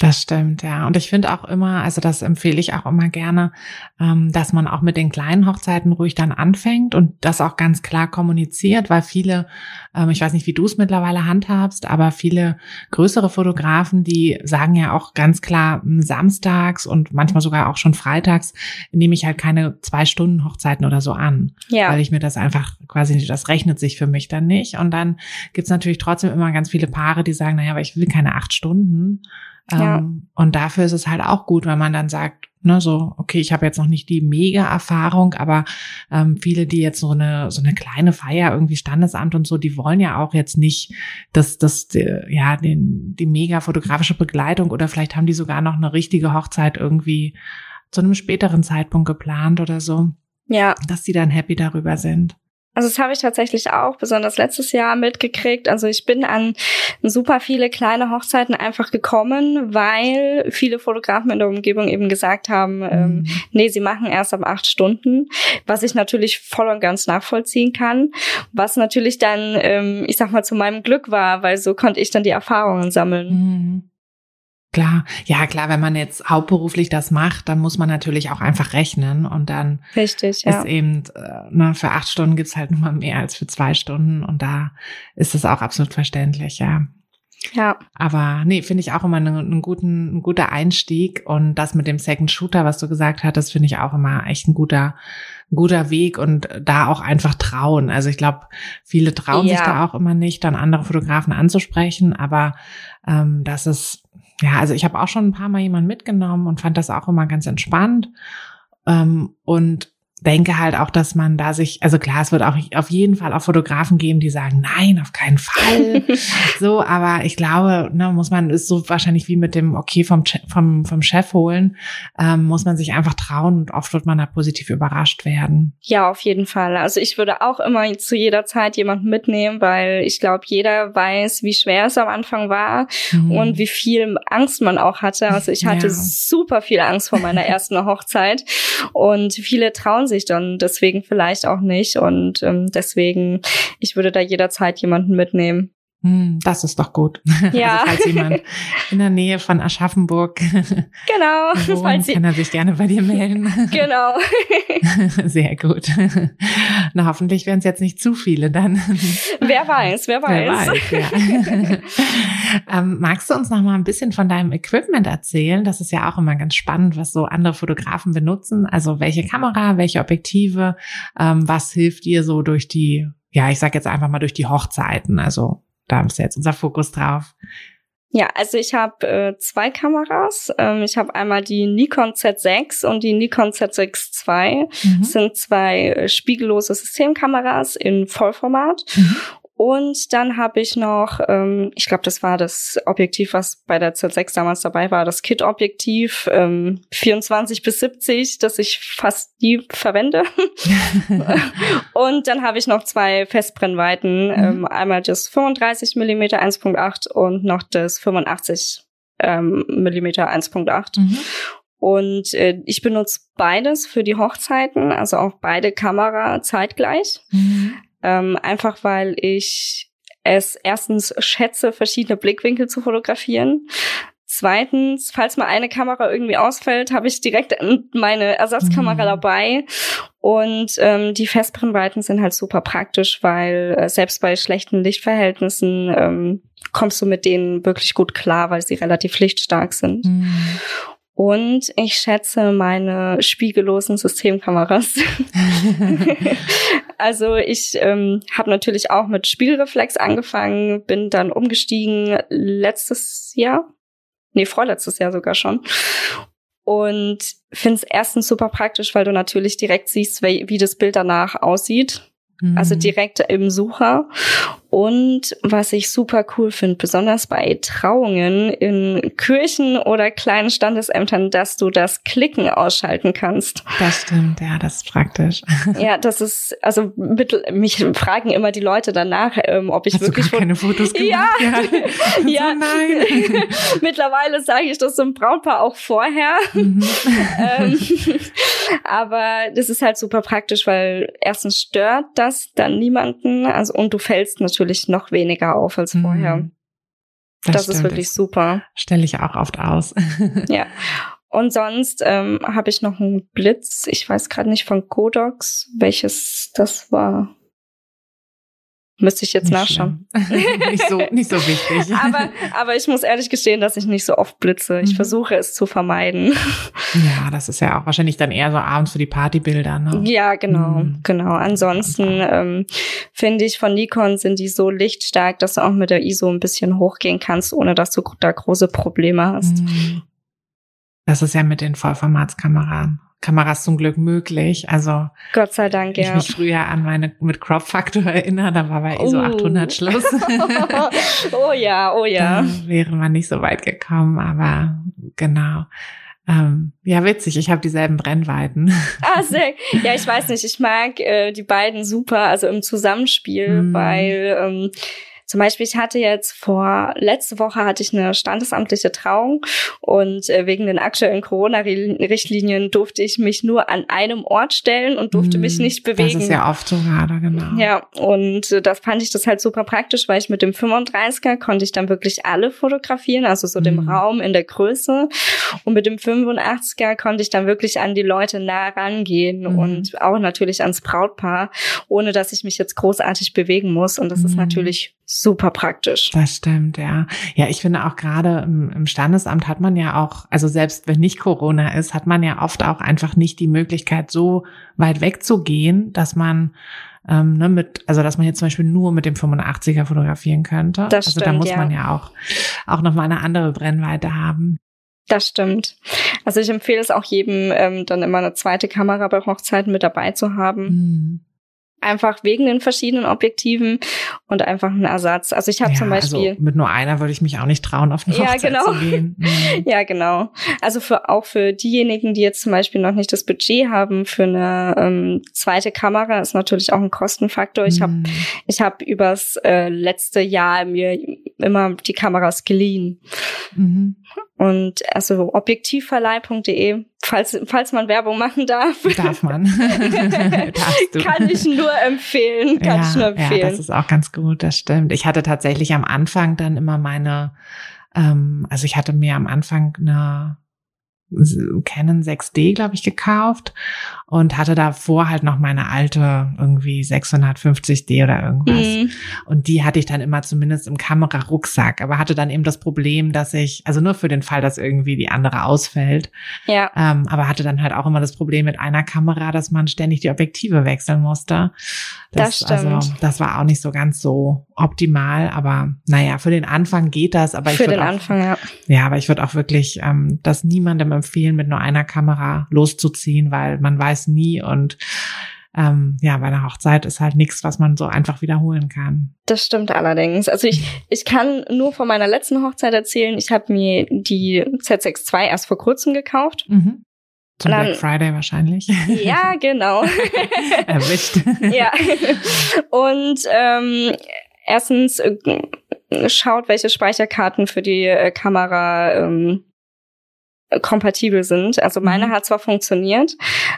Das stimmt, ja. Und ich finde auch immer, also das empfehle ich auch immer gerne, ähm, dass man auch mit den kleinen Hochzeiten ruhig dann anfängt und das auch ganz klar kommuniziert, weil viele, ähm, ich weiß nicht, wie du es mittlerweile handhabst, aber viele größere Fotografen, die sagen ja auch ganz klar hm, samstags und manchmal sogar auch schon freitags nehme ich halt keine zwei Stunden Hochzeiten oder so an, ja. weil ich mir das einfach quasi, das rechnet sich für mich dann nicht. Und dann gibt's natürlich trotzdem immer ganz viele Paare, die sagen, naja, aber ich will keine acht Stunden. Ja. Ähm, und dafür ist es halt auch gut, wenn man dann sagt, ne, so, okay, ich habe jetzt noch nicht die Mega-Erfahrung, aber ähm, viele, die jetzt so eine, so eine kleine Feier, irgendwie Standesamt und so, die wollen ja auch jetzt nicht das, das, die, ja, den, die mega fotografische Begleitung oder vielleicht haben die sogar noch eine richtige Hochzeit irgendwie zu einem späteren Zeitpunkt geplant oder so. Ja. Dass die dann happy darüber sind. Also das habe ich tatsächlich auch besonders letztes Jahr mitgekriegt. Also ich bin an super viele kleine Hochzeiten einfach gekommen, weil viele Fotografen in der Umgebung eben gesagt haben, ähm, mhm. ähm, nee, sie machen erst ab acht Stunden, was ich natürlich voll und ganz nachvollziehen kann, was natürlich dann, ähm, ich sag mal, zu meinem Glück war, weil so konnte ich dann die Erfahrungen sammeln. Mhm. Klar, ja klar, wenn man jetzt hauptberuflich das macht, dann muss man natürlich auch einfach rechnen und dann Richtig, ja. ist eben, äh, ne, für acht Stunden gibt's halt mal mehr als für zwei Stunden und da ist es auch absolut verständlich, ja. Ja. Aber nee, finde ich auch immer einen, einen guten, ein guter Einstieg und das mit dem Second Shooter, was du gesagt hattest, finde ich auch immer echt ein guter, ein guter Weg und da auch einfach trauen. Also ich glaube, viele trauen ja. sich da auch immer nicht, dann andere Fotografen anzusprechen, aber ähm, das ist ja, also ich habe auch schon ein paar Mal jemanden mitgenommen und fand das auch immer ganz entspannt. Ähm, und denke halt auch, dass man da sich, also klar, es wird auch auf jeden Fall auch Fotografen geben, die sagen, nein, auf keinen Fall. so, aber ich glaube, ne, muss man, ist so wahrscheinlich wie mit dem Okay vom, vom, vom Chef holen, ähm, muss man sich einfach trauen und oft wird man da positiv überrascht werden. Ja, auf jeden Fall. Also ich würde auch immer zu jeder Zeit jemanden mitnehmen, weil ich glaube, jeder weiß, wie schwer es am Anfang war mhm. und wie viel Angst man auch hatte. Also ich hatte ja. super viel Angst vor meiner ersten Hochzeit und viele trauen sich dann deswegen vielleicht auch nicht. Und ähm, deswegen, ich würde da jederzeit jemanden mitnehmen. Hm, das ist doch gut. Ja. Also falls jemand in der Nähe von Aschaffenburg genau, wohnt, falls kann er sich gerne bei dir melden. Genau. Sehr gut. Na, hoffentlich werden es jetzt nicht zu viele dann. Wer weiß, wer weiß. Wer weiß ja. ähm, magst du uns noch mal ein bisschen von deinem Equipment erzählen? Das ist ja auch immer ganz spannend, was so andere Fotografen benutzen. Also welche Kamera, welche Objektive, ähm, was hilft dir so durch die ja, ich sag jetzt einfach mal durch die Hochzeiten. Also da ist jetzt unser Fokus drauf. Ja, also ich habe äh, zwei Kameras. Ähm, ich habe einmal die Nikon Z6 und die Nikon Z6 II. Mhm. Das sind zwei äh, spiegellose Systemkameras in Vollformat. Mhm. Und dann habe ich noch, ähm, ich glaube, das war das Objektiv, was bei der Z6 damals dabei war, das Kit-Objektiv ähm, 24 bis 70, das ich fast nie verwende. und dann habe ich noch zwei Festbrennweiten, mhm. ähm, einmal das 35 mm 1.8 und noch das 85 ähm, Millimeter 1.8. Mhm. Und äh, ich benutze beides für die Hochzeiten, also auch beide Kamera zeitgleich. Mhm. Ähm, einfach weil ich es erstens schätze, verschiedene Blickwinkel zu fotografieren. Zweitens, falls mal eine Kamera irgendwie ausfällt, habe ich direkt meine Ersatzkamera mhm. dabei. Und ähm, die Festbrennweiten sind halt super praktisch, weil äh, selbst bei schlechten Lichtverhältnissen ähm, kommst du mit denen wirklich gut klar, weil sie relativ lichtstark sind. Mhm. Und ich schätze meine spiegellosen Systemkameras. also ich ähm, habe natürlich auch mit Spiegelreflex angefangen, bin dann umgestiegen letztes Jahr, nee, vorletztes Jahr sogar schon. Und finde es erstens super praktisch, weil du natürlich direkt siehst, wie, wie das Bild danach aussieht. Also mhm. direkt im Sucher. Und was ich super cool finde, besonders bei Trauungen in Kirchen oder kleinen Standesämtern, dass du das Klicken ausschalten kannst. Das stimmt, ja, das ist praktisch. Ja, das ist, also mit, mich fragen immer die Leute danach, ähm, ob ich Hast wirklich. Du gar keine Fotos gemacht? Ja, ja. ja. nein. Mittlerweile sage ich das zum Brautpaar auch vorher. Mhm. ähm, aber das ist halt super praktisch, weil erstens stört das dann niemanden, also und du fällst natürlich natürlich noch weniger auf als mhm. vorher. Das, das ist wirklich super. Stelle ich auch oft aus. ja. Und sonst ähm, habe ich noch einen Blitz. Ich weiß gerade nicht von Kodox, welches das war. Müsste ich jetzt nicht nachschauen. nicht, so, nicht so wichtig. aber, aber ich muss ehrlich gestehen, dass ich nicht so oft blitze. Ich mhm. versuche es zu vermeiden. Ja, das ist ja auch wahrscheinlich dann eher so abends für die Partybilder. Ne? Ja, genau, mhm. genau. Ansonsten ähm, finde ich von Nikon sind die so lichtstark, dass du auch mit der ISO ein bisschen hochgehen kannst, ohne dass du da große Probleme hast. Mhm. Das ist ja mit den Vollformatskameras Kameras zum Glück möglich. Also Gott sei Dank, ja. Ich mich früher an meine mit Crop Factor erinnere, da war bei ISO oh. 800 Schluss. oh ja, oh ja. Da wäre man nicht so weit gekommen, aber genau. Ähm, ja, witzig, ich habe dieselben Brennweiten. Ah, sehr. Ja, ich weiß nicht, ich mag äh, die beiden super, also im Zusammenspiel, mm. weil ähm, zum Beispiel, ich hatte jetzt vor, letzte Woche hatte ich eine standesamtliche Trauung und äh, wegen den aktuellen Corona-Richtlinien durfte ich mich nur an einem Ort stellen und durfte mm, mich hm, nicht bewegen. Das ist ja oft so gerade, genau. Ja, und äh, das fand ich das halt super praktisch, weil ich mit dem 35er konnte ich dann wirklich alle fotografieren, also so mm. dem hm. Raum in der Größe. Und mit dem 85er konnte ich dann wirklich an die Leute nah rangehen mm. und auch natürlich ans Brautpaar, ohne dass ich mich jetzt großartig bewegen muss. Und das ist natürlich super praktisch. Das stimmt, ja. Ja, ich finde auch gerade im, im, Standesamt hat man ja auch, also selbst wenn nicht Corona ist, hat man ja oft auch einfach nicht die Möglichkeit, so weit wegzugehen, dass man Ähm, ne, mit, also dass man jetzt zum Beispiel nur mit dem 85er fotografieren könnte. Das also stimmt, da muss ja. man ja auch, auch nochmal eine andere Brennweite haben. Das stimmt. Also ich empfehle es auch jedem, ähm, dann immer eine zweite Kamera bei Hochzeiten mit dabei zu haben. Mhm. Einfach wegen den verschiedenen Objektiven und einfach einen Ersatz. Also ich habe ja, zum Beispiel. Also mit nur einer würde ich mich auch nicht trauen, auf eine Ja, Hochzeit genau. zu gehen. Mhm. Ja, genau. Also für auch für diejenigen, die jetzt zum Beispiel noch nicht das Budget haben für eine ähm, zweite Kamera, ist natürlich auch ein Kostenfaktor. Ich habe Mhm. ich habe übers äh, letzte Jahr mir immer die Kameras geliehen. Mhm. Und also objektivverleih.de, falls, falls man Werbung machen darf, Darf man. Kann ich nur empfehlen. Kann ja, ich nur Ja, empfehlen. das ist auch ganz gut, das stimmt. Ich hatte tatsächlich am Anfang dann immer meine, ähm, also ich hatte mir am Anfang eine Canon 6D, glaube ich, gekauft und hatte davor halt noch meine alte irgendwie 650D oder irgendwas. Mhm. Und die hatte ich dann immer zumindest im Kamerarucksack, aber hatte dann eben das Problem, dass ich, also nur für den Fall, dass irgendwie die andere ausfällt, Ja, ähm, aber hatte dann halt auch immer das Problem mit einer Kamera, dass man ständig die Objektive wechseln musste. Das stimmt. Also, das war auch nicht so ganz so optimal, aber naja, für den Anfang geht das, aber ich für würde den auch, Anfang, ja. ja, aber ich würde auch wirklich ähm, das niemandem empfehlen, mit nur einer Kamera loszuziehen, weil man weiß nie und ähm, ja, bei einer Hochzeit ist halt nichts, was man so einfach wiederholen kann. Das stimmt allerdings. Also ich, ich kann nur von meiner letzten Hochzeit erzählen. Ich habe mir die Z6 II erst vor kurzem gekauft. Mhm. Zum Dann- Black Friday wahrscheinlich. Ja, genau. Erwischt. ja. Und ähm, erstens äh, schaut, welche Speicherkarten für die äh, Kamera ähm, kompatibel sind. Also meine Mhm. hat zwar funktioniert,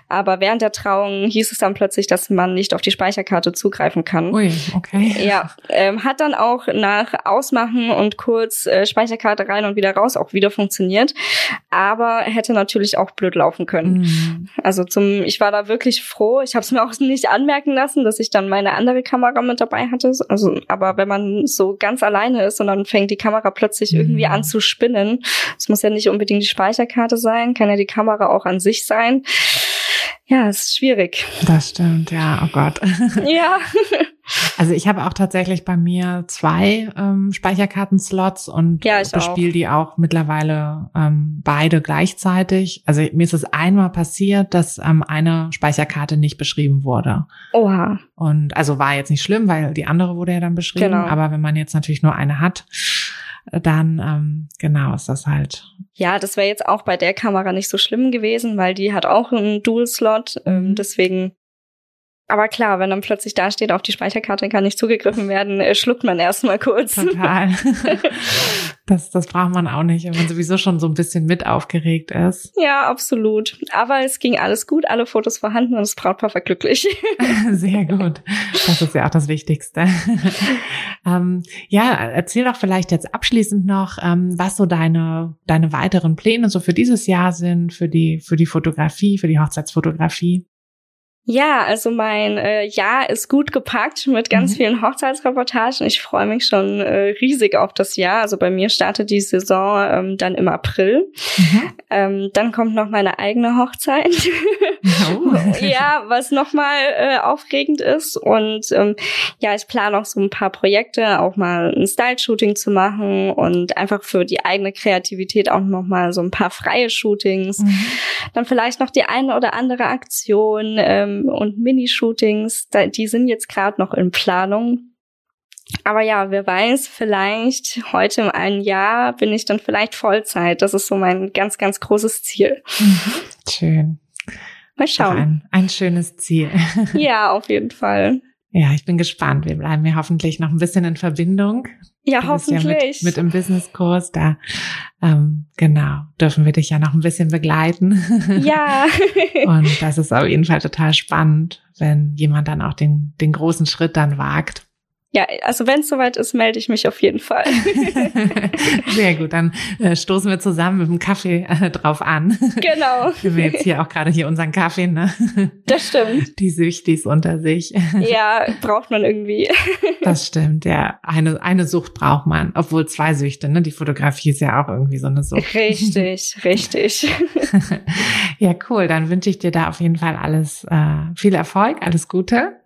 aber während der Trauung hieß es dann plötzlich, dass man nicht auf die Speicherkarte zugreifen kann. Ui, okay. Ja, ähm, hat dann auch nach Ausmachen und kurz äh, Speicherkarte rein und wieder raus auch wieder funktioniert, aber hätte natürlich auch blöd laufen können. Mhm. Also zum, ich war da wirklich froh. Ich habe es mir auch nicht anmerken lassen, dass ich dann meine andere Kamera mit dabei hatte. Also, aber wenn man so ganz alleine ist und dann fängt die Kamera plötzlich Mhm. irgendwie an zu spinnen, es muss ja nicht unbedingt die Speicherkarte sein, kann ja die Kamera auch an sich sein. Ja, ist schwierig. Das stimmt, ja, oh Gott. Ja. Also ich habe auch tatsächlich bei mir zwei ähm, Speicherkartenslots und Ja, ich bespiele die auch mittlerweile ähm, beide gleichzeitig. Also mir ist es einmal passiert, dass ähm, eine Speicherkarte nicht beschrieben wurde. Oha. Und also war jetzt nicht schlimm, weil die andere wurde ja dann beschrieben. Genau. Aber wenn man jetzt natürlich nur eine hat, dann ähm, genau ist das halt. Ja, das wäre jetzt auch bei der Kamera nicht so schlimm gewesen, weil die hat auch einen Dual-Slot. Ähm, Mhm. deswegen. Aber klar, wenn dann plötzlich da steht, auf die Speicherkarte kann nicht zugegriffen werden, äh, schluckt man erstmal kurz. Total. das, das braucht man auch nicht, wenn man sowieso schon so ein bisschen mit aufgeregt ist. Ja, absolut. Aber es ging alles gut, alle Fotos vorhanden und das Brautpaar war glücklich. Sehr gut. Das ist ja auch das Wichtigste. ähm, ja, erzähl doch vielleicht jetzt abschließend noch, ähm, was so deine, deine weiteren Pläne so für dieses Jahr sind, für die, für die Fotografie, für die Hochzeitsfotografie. Ja, also mein äh, Jahr ist gut gepackt mit ganz Mhm. vielen Hochzeitsreportagen. Ich freue mich schon äh, riesig auf das Jahr. Also bei mir startet die Saison ähm, dann im April. Ähm, dann kommt noch meine eigene Hochzeit. Oh. ja, was nochmal äh, aufregend ist. Und ähm, ja, ich plane auch so ein paar Projekte, auch mal ein Style-Shooting zu machen und einfach für die eigene Kreativität auch nochmal so ein paar freie Shootings. Mhm. Dann vielleicht noch die eine oder andere Aktion ähm, und Minishootings. Die sind jetzt gerade noch in Planung. Aber ja, wer weiß, vielleicht heute im einen Jahr bin ich dann vielleicht Vollzeit. Das ist so mein ganz, ganz großes Ziel. Schön. Mal schauen. Ein, ein schönes Ziel. Ja, auf jeden Fall. Ja, ich bin gespannt. Wir bleiben ja hoffentlich noch ein bisschen in Verbindung. Ja, Du bist ja hoffentlich. mit, mit im Businesskurs. Da, ähm, genau, dürfen wir dich ja noch ein bisschen begleiten. ja. Und das ist auf jeden Fall total spannend, wenn jemand dann auch den, den großen Schritt dann wagt. Ja, also wenn es soweit ist, melde ich mich auf jeden Fall. Sehr gut, dann äh, stoßen wir zusammen mit dem Kaffee äh, drauf an. genau. Wir jetzt hier auch gerade hier unseren Kaffee, ne? Das stimmt. Die Süchtis unter sich. Ja, braucht man irgendwie. Das stimmt, ja. Eine, eine Sucht braucht man, obwohl zwei Süchte, ne? Die Fotografie ist ja auch irgendwie so eine Sucht. Richtig, richtig. Ja, cool. Dann wünsche ich dir da auf jeden Fall alles, äh, viel Erfolg, alles Gute.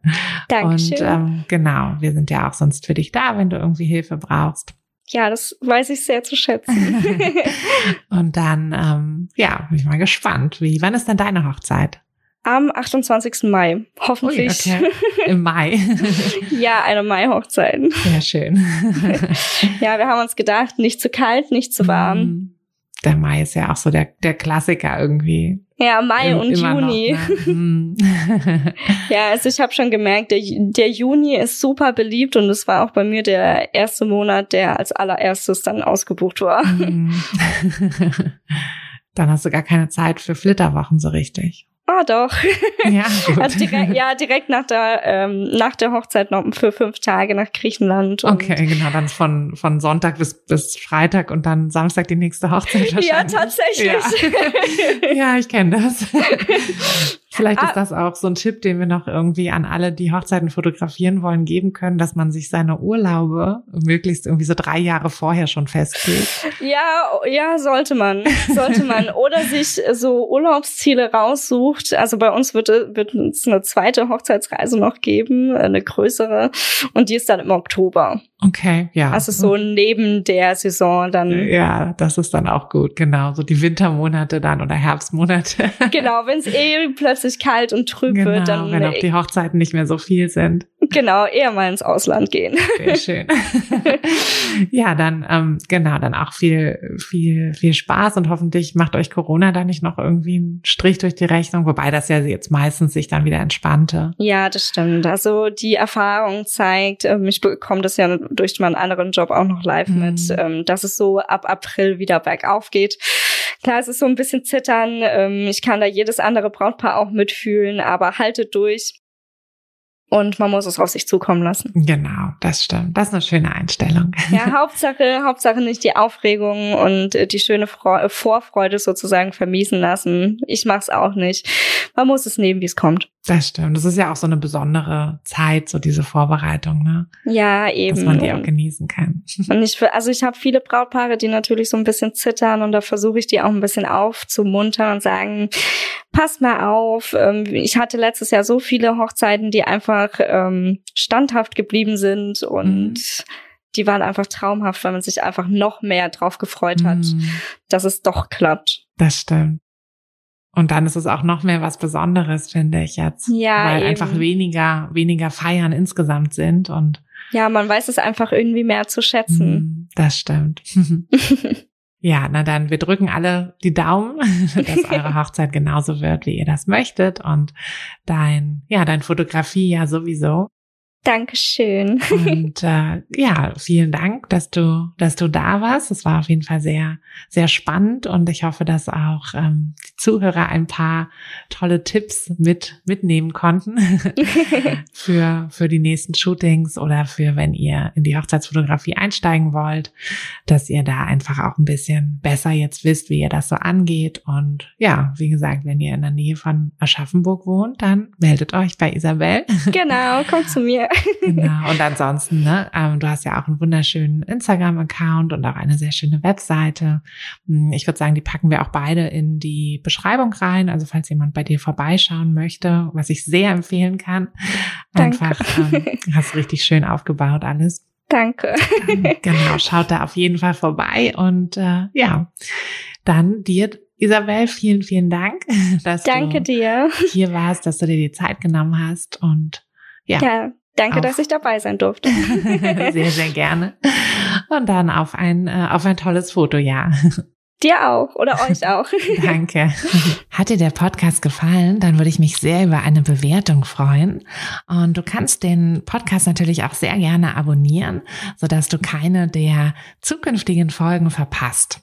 Dankeschön. Und ähm, genau, wir sind ja auch sonst für dich da, wenn du irgendwie Hilfe brauchst. Ja, das weiß ich sehr zu schätzen. und dann, ähm, ja, bin ich mal gespannt. Wie, wann ist denn deine Hochzeit? Am 28. Mai, hoffentlich. Ui, okay. Im Mai. ja, eine Mai-Hochzeit. Sehr schön. ja, wir haben uns gedacht, nicht zu kalt, nicht zu warm. Mm, der Mai ist ja auch so der, der Klassiker irgendwie. Ja, Mai Im, und Juni. Noch, ne? Mm. ja, also ich habe schon gemerkt, der, der Juni ist super beliebt und es war auch bei mir der erste Monat, der als allererstes dann ausgebucht war. Mm. dann hast du gar keine Zeit für Flitterwochen so richtig. Ah, doch. Ja. Also direkt, ja, direkt nach der, ähm, nach der Hochzeit noch für fünf Tage nach Griechenland. okay, genau, dann von, von Sonntag bis, bis Freitag und dann Samstag die nächste Hochzeit wahrscheinlich. Ja, tatsächlich. Ja, ja ich kenne das. Vielleicht ist ah. das auch so ein Tipp, den wir noch irgendwie an alle, die Hochzeiten fotografieren wollen, geben können, dass man sich seine Urlaube möglichst irgendwie so drei Jahre vorher schon festlegt. Ja, ja, sollte man, sollte man. Oder sich so Urlaubsziele raussucht. Also bei uns wird, wird es eine zweite Hochzeitsreise noch geben, eine größere. Und die ist dann im Oktober. Okay, ja. Also so neben der Saison dann. Ja, das ist dann auch gut, genau. So die Wintermonate dann oder Herbstmonate. Genau, wenn es eh plötzlich kalt und trüb genau, wird, dann. Wenn auch die Hochzeiten nicht mehr so viel sind. Genau, eher mal ins Ausland gehen. Sehr schön. ja, dann ähm, genau, dann auch viel, viel, viel Spaß und hoffentlich macht euch Corona da nicht noch irgendwie einen Strich durch die Rechnung, wobei das ja jetzt meistens sich dann wieder entspannte. Ja, das stimmt. Also die Erfahrung zeigt, ähm, ich bekomme das ja durch meinen anderen Job auch noch live mhm. mit, ähm, dass es so ab April wieder bergauf geht. Klar, es ist so ein bisschen zittern. Ähm, ich kann da jedes andere Brautpaar auch mitfühlen, aber haltet durch. Und man muss es auf sich zukommen lassen. Genau, das stimmt. Das ist eine schöne Einstellung. Ja, Hauptsache, Hauptsache nicht die Aufregung und äh, die schöne Fre Vorfreude sozusagen vermiesen lassen. Ich mach's auch nicht. Man muss es nehmen, wie es kommt. Das stimmt. Das ist ja auch so eine besondere Zeit, so diese Vorbereitung, ne? Ja, eben. Dass man die auch genießen kann. Und ich, also ich habe viele Brautpaare, die natürlich so ein bisschen zittern und da versuche ich die auch ein bisschen aufzumuntern und sagen, passt mal auf. Ähm, ich hatte letztes Jahr so viele Hochzeiten, die einfach ähm, standhaft geblieben sind und mhm. die waren einfach traumhaft, weil man sich einfach noch mehr drauf gefreut hat, mhm. dass es doch klappt. Das stimmt. Und dann ist es auch noch mehr was Besonderes, finde ich jetzt. Ja. Weil eben. einfach weniger, weniger Feiern insgesamt sind und. Ja, man weiß es einfach irgendwie mehr zu schätzen. Mhm, das stimmt. Ja, na dann, wir drücken alle die Daumen, dass eure Hochzeit genauso wird, wie ihr das möchtet und dein, ja, dein Fotografie ja sowieso. Dankeschön. Und äh, ja, vielen Dank, dass du, dass du da warst. Es war auf jeden Fall sehr, sehr spannend und ich hoffe, dass auch ähm, die Zuhörer ein paar tolle Tipps mit mitnehmen konnten für für die nächsten Shootings oder für wenn ihr in die Hochzeitsfotografie einsteigen wollt, dass ihr da einfach auch ein bisschen besser jetzt wisst, wie ihr das so angeht. Und ja, wie gesagt, wenn ihr in der Nähe von Aschaffenburg wohnt, dann meldet euch bei Isabel. Genau, kommt zu mir. Genau. Und ansonsten, ne, ähm, du hast ja auch einen wunderschönen Instagram-Account und auch eine sehr schöne Webseite. Hm, ich würde sagen, die packen wir auch beide in die Beschreibung rein. Also falls jemand bei dir vorbeischauen möchte, was ich sehr empfehlen kann. Einfach, ähm, hast richtig schön aufgebaut alles. Danke. Ähm, genau, schaut da auf jeden Fall vorbei. Und äh, ja, dann dir Isabel, vielen, vielen Dank, dass Danke du dir. hier warst, dass du dir die Zeit genommen hast und ja. ja Danke, auf. dass ich dabei sein durfte. sehr, sehr gerne. Und dann auf ein, äh, auf ein tolles Foto, ja. Dir auch oder euch auch. Danke. Hat dir der Podcast gefallen, dann würde ich mich sehr über eine Bewertung freuen. Und du kannst den Podcast natürlich auch sehr gerne abonnieren, sodass du keine der zukünftigen Folgen verpasst.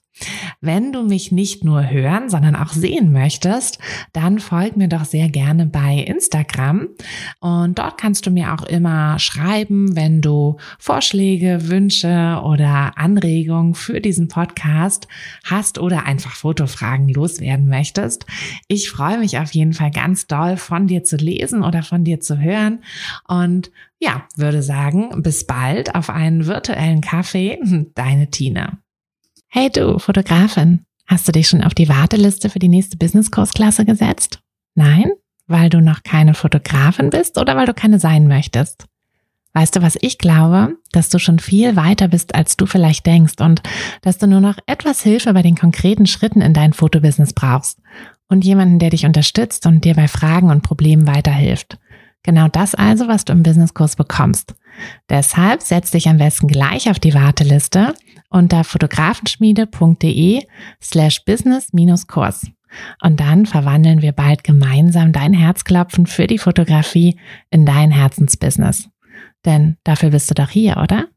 Wenn du mich nicht nur hören, sondern auch sehen möchtest, dann folg mir doch sehr gerne bei Instagram. Und dort kannst du mir auch immer schreiben, wenn du Vorschläge, Wünsche oder Anregungen für diesen Podcast hast oder einfach Fotofragen loswerden möchtest. Ich freue mich auf jeden Fall ganz doll von dir zu lesen oder von dir zu hören. Und ja, würde sagen, bis bald auf einen virtuellen Kaffee. Deine Tina. Hey du, Fotografin, hast du dich schon auf die Warteliste für die nächste Business-Kursklasse gesetzt? Nein? weil du noch keine Fotografin bist oder weil du keine sein möchtest? Weißt du, was ich glaube? Dass du schon viel weiter bist, als du vielleicht denkst und dass du nur noch etwas Hilfe bei den konkreten Schritten in dein Fotobusiness brauchst und jemanden, der dich unterstützt und dir bei Fragen und Problemen weiterhilft. Genau das also, was du im Businesskurs bekommst. Deshalb setz dich am besten gleich auf die Warteliste unter fotografenschmiede.de slash business-kurs. Und dann verwandeln wir bald gemeinsam dein Herzklopfen für die Fotografie in dein Herzensbusiness. Denn dafür bist du doch hier, oder?